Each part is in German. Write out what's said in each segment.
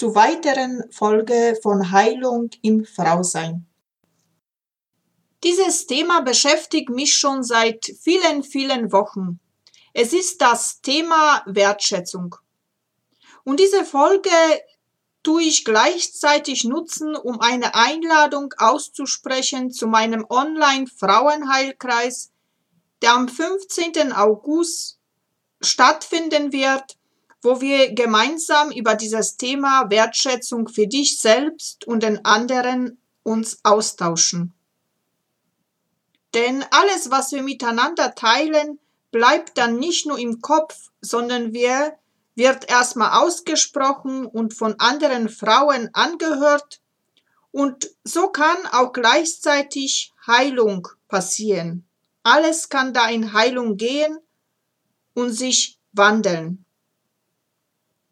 zu weiteren Folge von Heilung im Frausein. Dieses Thema beschäftigt mich schon seit vielen, vielen Wochen. Es ist das Thema Wertschätzung. Und diese Folge tue ich gleichzeitig nutzen, um eine Einladung auszusprechen zu meinem Online-Frauenheilkreis, der am 15. August stattfinden wird, wo wir gemeinsam über dieses Thema Wertschätzung für dich selbst und den anderen uns austauschen. Denn alles, was wir miteinander teilen, bleibt dann nicht nur im Kopf, sondern wir wird erstmal ausgesprochen und von anderen Frauen angehört und so kann auch gleichzeitig Heilung passieren. Alles kann da in Heilung gehen und sich wandeln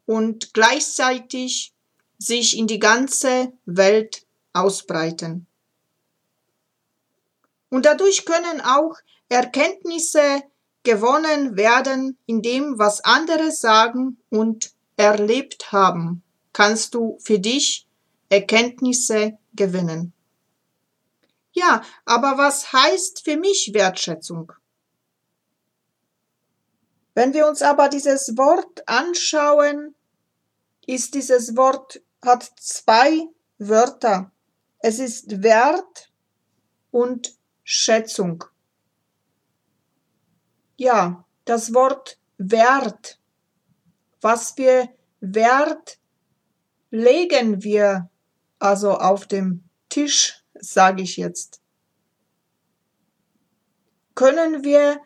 und gleichzeitig sich in die ganze Welt ausbreiten. Und dadurch können auch Erkenntnisse gewonnen werden in dem, was andere sagen und erlebt haben, kannst du für dich Erkenntnisse gewinnen. Ja, aber was heißt für mich Wertschätzung? Wenn wir uns aber dieses Wort anschauen, ist dieses Wort, hat zwei Wörter. Es ist Wert und Schätzung ja, das Wort Wert. Was für Wert legen wir also auf dem Tisch, sage ich jetzt. Können wir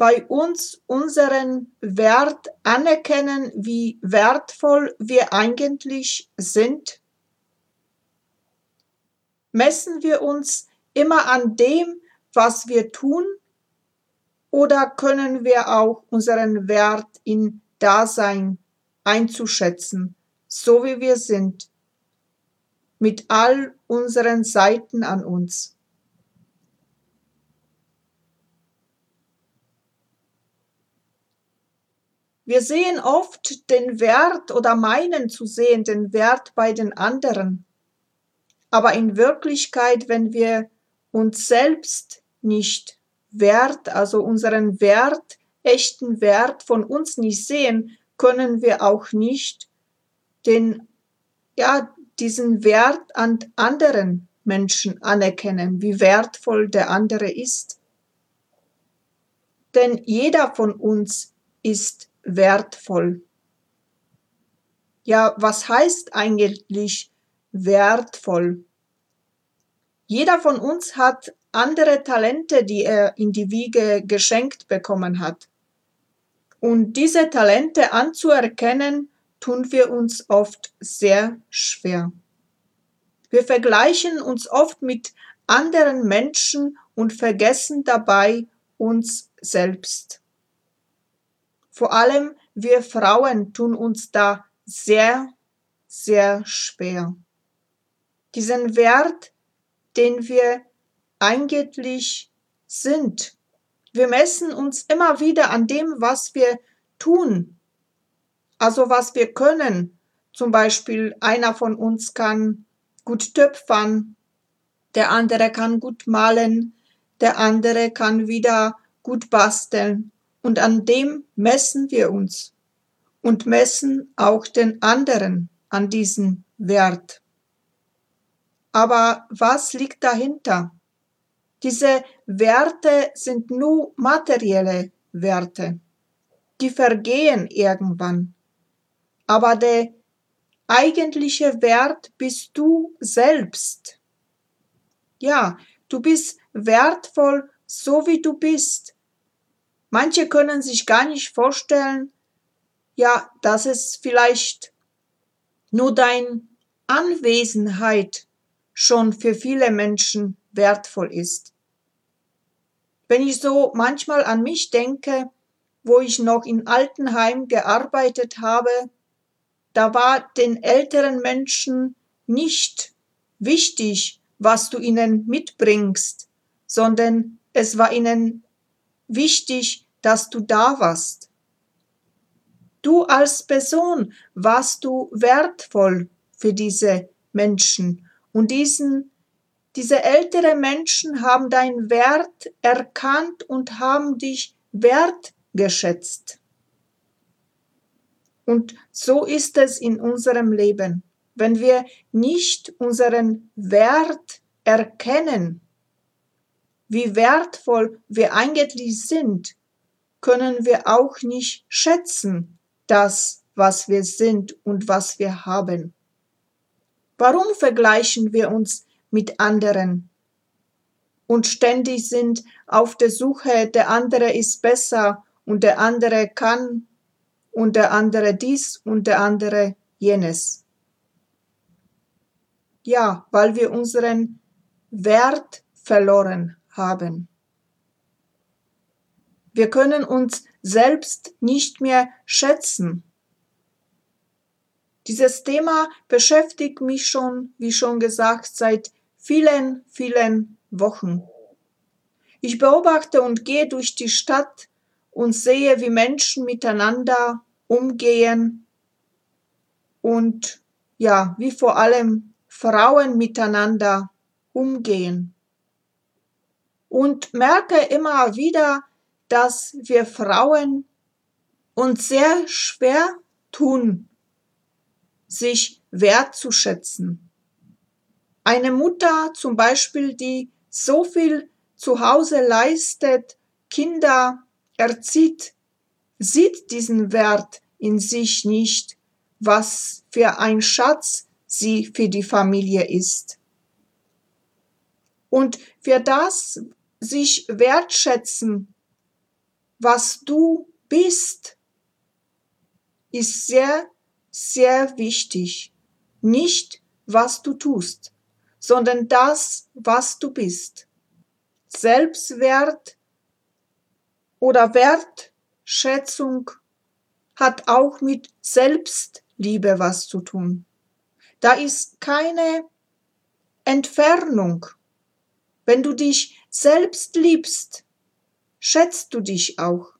bei uns unseren Wert anerkennen, wie wertvoll wir eigentlich sind? Messen wir uns immer an dem, was wir tun oder können wir auch unseren Wert in Dasein einzuschätzen, so wie wir sind, mit all unseren Seiten an uns? Wir sehen oft den Wert oder meinen zu sehen den Wert bei den anderen. Aber in Wirklichkeit, wenn wir uns selbst nicht Wert, also unseren Wert, echten Wert von uns nicht sehen, können wir auch nicht den, ja, diesen Wert an anderen Menschen anerkennen, wie wertvoll der andere ist. Denn jeder von uns ist wertvoll. Ja, was heißt eigentlich wertvoll? Jeder von uns hat andere Talente, die er in die Wiege geschenkt bekommen hat. Und diese Talente anzuerkennen, tun wir uns oft sehr schwer. Wir vergleichen uns oft mit anderen Menschen und vergessen dabei uns selbst. Vor allem wir Frauen tun uns da sehr, sehr schwer. Diesen Wert, den wir eigentlich sind. Wir messen uns immer wieder an dem, was wir tun, also was wir können. Zum Beispiel einer von uns kann gut töpfern, der andere kann gut malen, der andere kann wieder gut basteln. Und an dem messen wir uns. und messen auch den anderen an diesem Wert. Aber was liegt dahinter? Diese Werte sind nur materielle Werte. Die vergehen irgendwann. Aber der eigentliche Wert bist du selbst. Ja, du bist wertvoll, so wie du bist. Manche können sich gar nicht vorstellen, ja, dass es vielleicht nur dein Anwesenheit schon für viele Menschen wertvoll ist. Wenn ich so manchmal an mich denke, wo ich noch in Altenheim gearbeitet habe, da war den älteren Menschen nicht wichtig, was du ihnen mitbringst, sondern es war ihnen wichtig, dass du da warst. Du als Person warst du wertvoll für diese Menschen und diesen diese ältere Menschen haben deinen Wert erkannt und haben dich wertgeschätzt. Und so ist es in unserem Leben. Wenn wir nicht unseren Wert erkennen, wie wertvoll wir eigentlich sind, können wir auch nicht schätzen, das, was wir sind und was wir haben. Warum vergleichen wir uns mit anderen und ständig sind auf der Suche, der andere ist besser und der andere kann und der andere dies und der andere jenes. Ja, weil wir unseren Wert verloren haben. Wir können uns selbst nicht mehr schätzen. Dieses Thema beschäftigt mich schon, wie schon gesagt, seit vielen, vielen Wochen. Ich beobachte und gehe durch die Stadt und sehe, wie Menschen miteinander umgehen und ja, wie vor allem Frauen miteinander umgehen. Und merke immer wieder, dass wir Frauen uns sehr schwer tun, sich wertzuschätzen. Eine Mutter zum Beispiel, die so viel zu Hause leistet, Kinder erzieht, sieht diesen Wert in sich nicht, was für ein Schatz sie für die Familie ist. Und für das sich wertschätzen, was du bist, ist sehr, sehr wichtig. Nicht, was du tust sondern das, was du bist. Selbstwert oder Wertschätzung hat auch mit Selbstliebe was zu tun. Da ist keine Entfernung. Wenn du dich selbst liebst, schätzt du dich auch.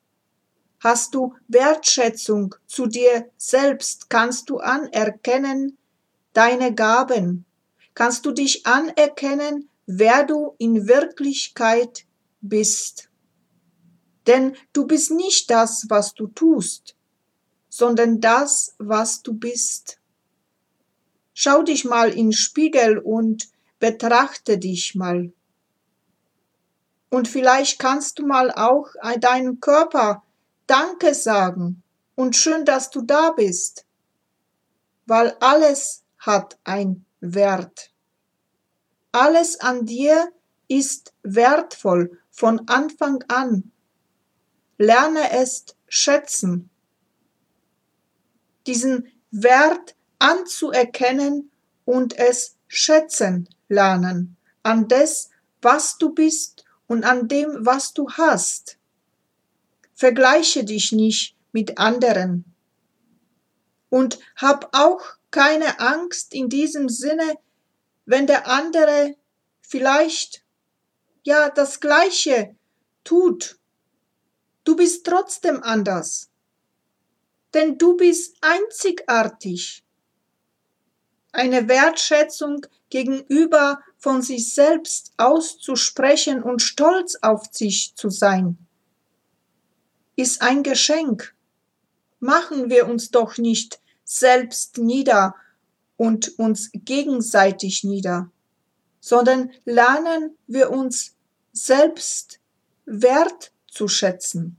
Hast du Wertschätzung zu dir selbst, kannst du anerkennen deine Gaben, kannst du dich anerkennen, wer du in Wirklichkeit bist. Denn du bist nicht das, was du tust, sondern das, was du bist. Schau dich mal in Spiegel und betrachte dich mal. Und vielleicht kannst du mal auch deinem Körper Danke sagen und schön, dass du da bist, weil alles hat ein Wert. Alles an dir ist wertvoll von Anfang an. Lerne es schätzen. Diesen Wert anzuerkennen und es schätzen lernen an das, was du bist und an dem, was du hast. Vergleiche dich nicht mit anderen. Und hab auch keine Angst in diesem Sinne, wenn der andere vielleicht ja das Gleiche tut. Du bist trotzdem anders, denn du bist einzigartig. Eine Wertschätzung gegenüber von sich selbst auszusprechen und stolz auf sich zu sein, ist ein Geschenk. machen wir uns doch nicht selbst nieder und uns gegenseitig nieder, sondern lernen wir uns selbst wertzuschätzen.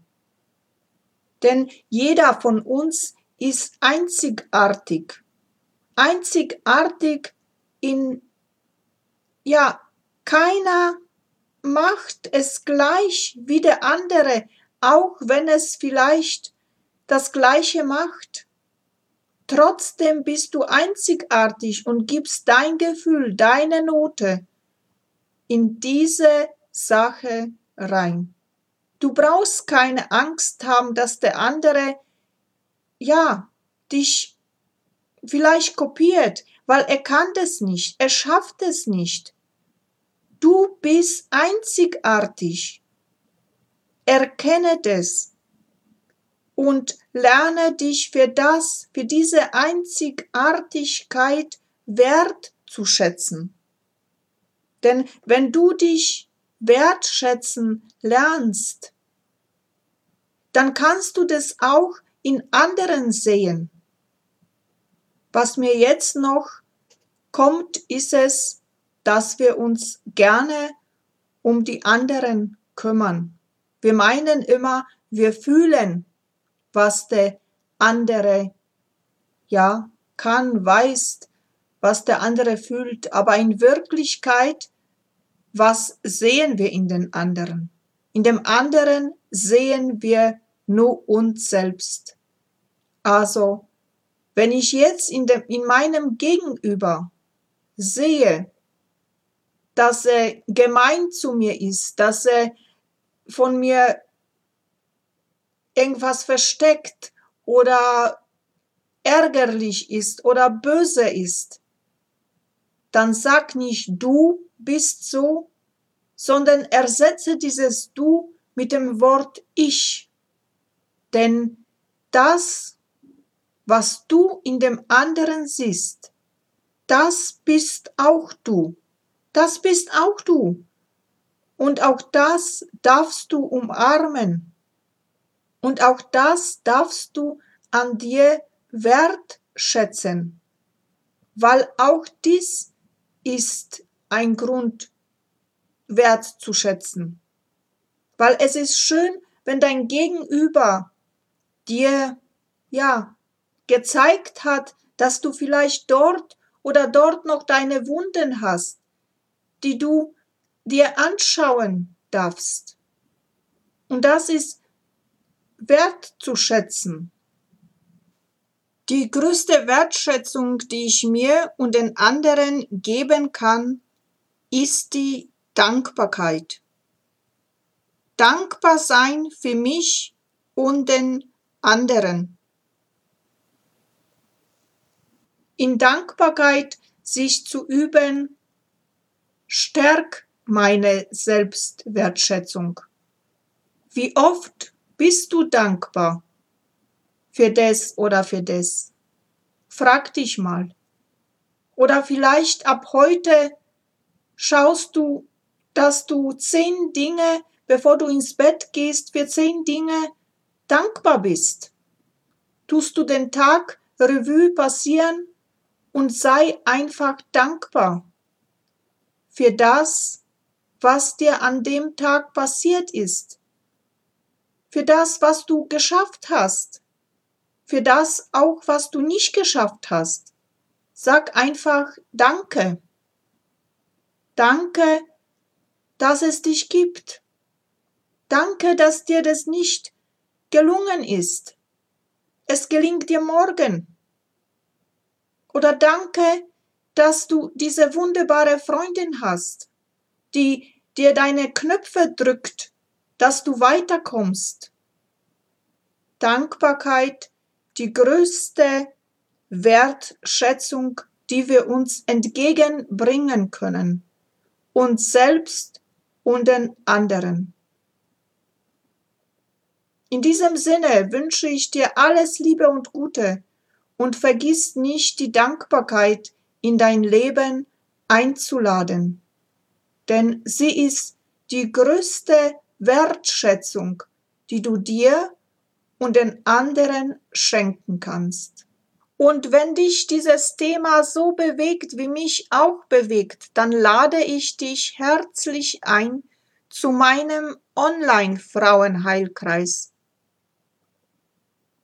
Denn jeder von uns ist einzigartig, einzigartig in, ja, keiner macht es gleich wie der andere, auch wenn es vielleicht das gleiche macht. Trotzdem bist du einzigartig und gibst dein Gefühl, deine Note in diese Sache rein. Du brauchst keine Angst haben, dass der andere, ja, dich vielleicht kopiert, weil er kann das nicht, er schafft es nicht. Du bist einzigartig. Erkenne das und lerne dich für das, für diese Einzigartigkeit wertzuschätzen. Denn wenn du dich wertschätzen lernst, dann kannst du das auch in anderen sehen. Was mir jetzt noch kommt, ist es, dass wir uns gerne um die anderen kümmern. Wir meinen immer, wir fühlen, was der andere ja kann, weiß, was der andere fühlt, aber in Wirklichkeit, was sehen wir in den anderen? In dem anderen sehen wir nur uns selbst. Also, wenn ich jetzt in, dem, in meinem Gegenüber sehe, dass er gemein zu mir ist, dass er von mir irgendwas versteckt oder ärgerlich ist oder böse ist, dann sag nicht du bist so, sondern ersetze dieses du mit dem Wort ich. Denn das, was du in dem anderen siehst, das bist auch du. Das bist auch du. Und auch das darfst du umarmen. Und auch das darfst du an dir wertschätzen. Weil auch dies ist ein Grund wertzuschätzen. Weil es ist schön, wenn dein Gegenüber dir, ja, gezeigt hat, dass du vielleicht dort oder dort noch deine Wunden hast die du dir anschauen darfst. Und das ist wertzuschätzen. Die größte Wertschätzung, die ich mir und den anderen geben kann, ist die Dankbarkeit. Dankbar sein für mich und den anderen. In Dankbarkeit sich zu üben, stärk meine Selbstwertschätzung. Wie oft bist du dankbar für das oder für das? Frag dich mal. Oder vielleicht ab heute schaust du, dass du zehn Dinge, bevor du ins Bett gehst, für zehn Dinge dankbar bist. Tust du den Tag Revue passieren und sei einfach dankbar für das, was dir an dem Tag passiert ist, für das, was du geschafft hast, für das auch, was du nicht geschafft hast. Sag einfach Danke. Danke, dass es dich gibt. Danke, dass dir das nicht gelungen ist. Es gelingt dir morgen. Oder danke, dass du diese wunderbare Freundin hast, die dir deine Knöpfe drückt, dass du weiterkommst. Dankbarkeit, die größte Wertschätzung, die wir uns entgegenbringen können, uns selbst und den anderen. In diesem Sinne wünsche ich dir alles Liebe und Gute und vergiss nicht die Dankbarkeit, in dein Leben einzuladen. Denn sie ist die größte Wertschätzung, die du dir und den anderen schenken kannst. Und wenn dich dieses Thema so bewegt, wie mich auch bewegt, dann lade ich dich herzlich ein zu meinem Online-Frauenheilkreis.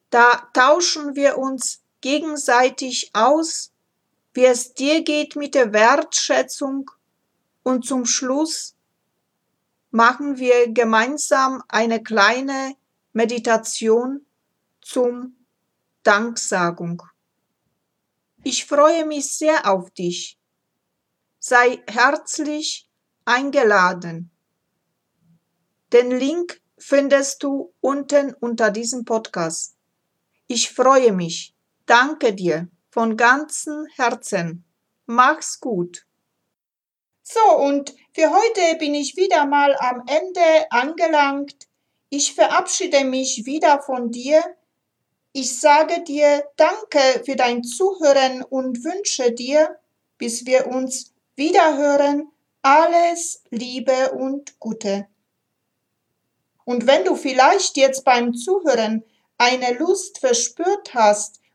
Da tauschen wir uns gegenseitig aus, wie es dir geht mit der Wertschätzung und zum Schluss machen wir gemeinsam eine kleine Meditation zum Danksagung. Ich freue mich sehr auf dich. Sei herzlich eingeladen. Den Link findest du unten unter diesem Podcast. Ich freue mich. Danke dir von ganzem Herzen. Mach's gut. So, und für heute bin ich wieder mal am Ende angelangt. Ich verabschiede mich wieder von dir ich sage dir Danke für dein Zuhören und wünsche dir, bis wir uns wiederhören, alles Liebe und Gute. Und wenn du vielleicht jetzt beim Zuhören eine Lust verspürt hast,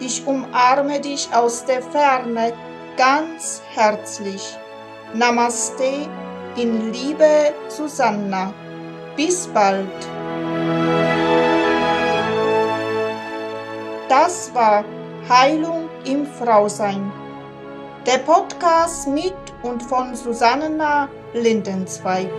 Ich umarme dich aus der Ferne ganz herzlich. Namaste in Liebe Susanna. Bis bald. Das war Heilung im Frausein. Der Podcast mit und von Susanna Lindenzweig.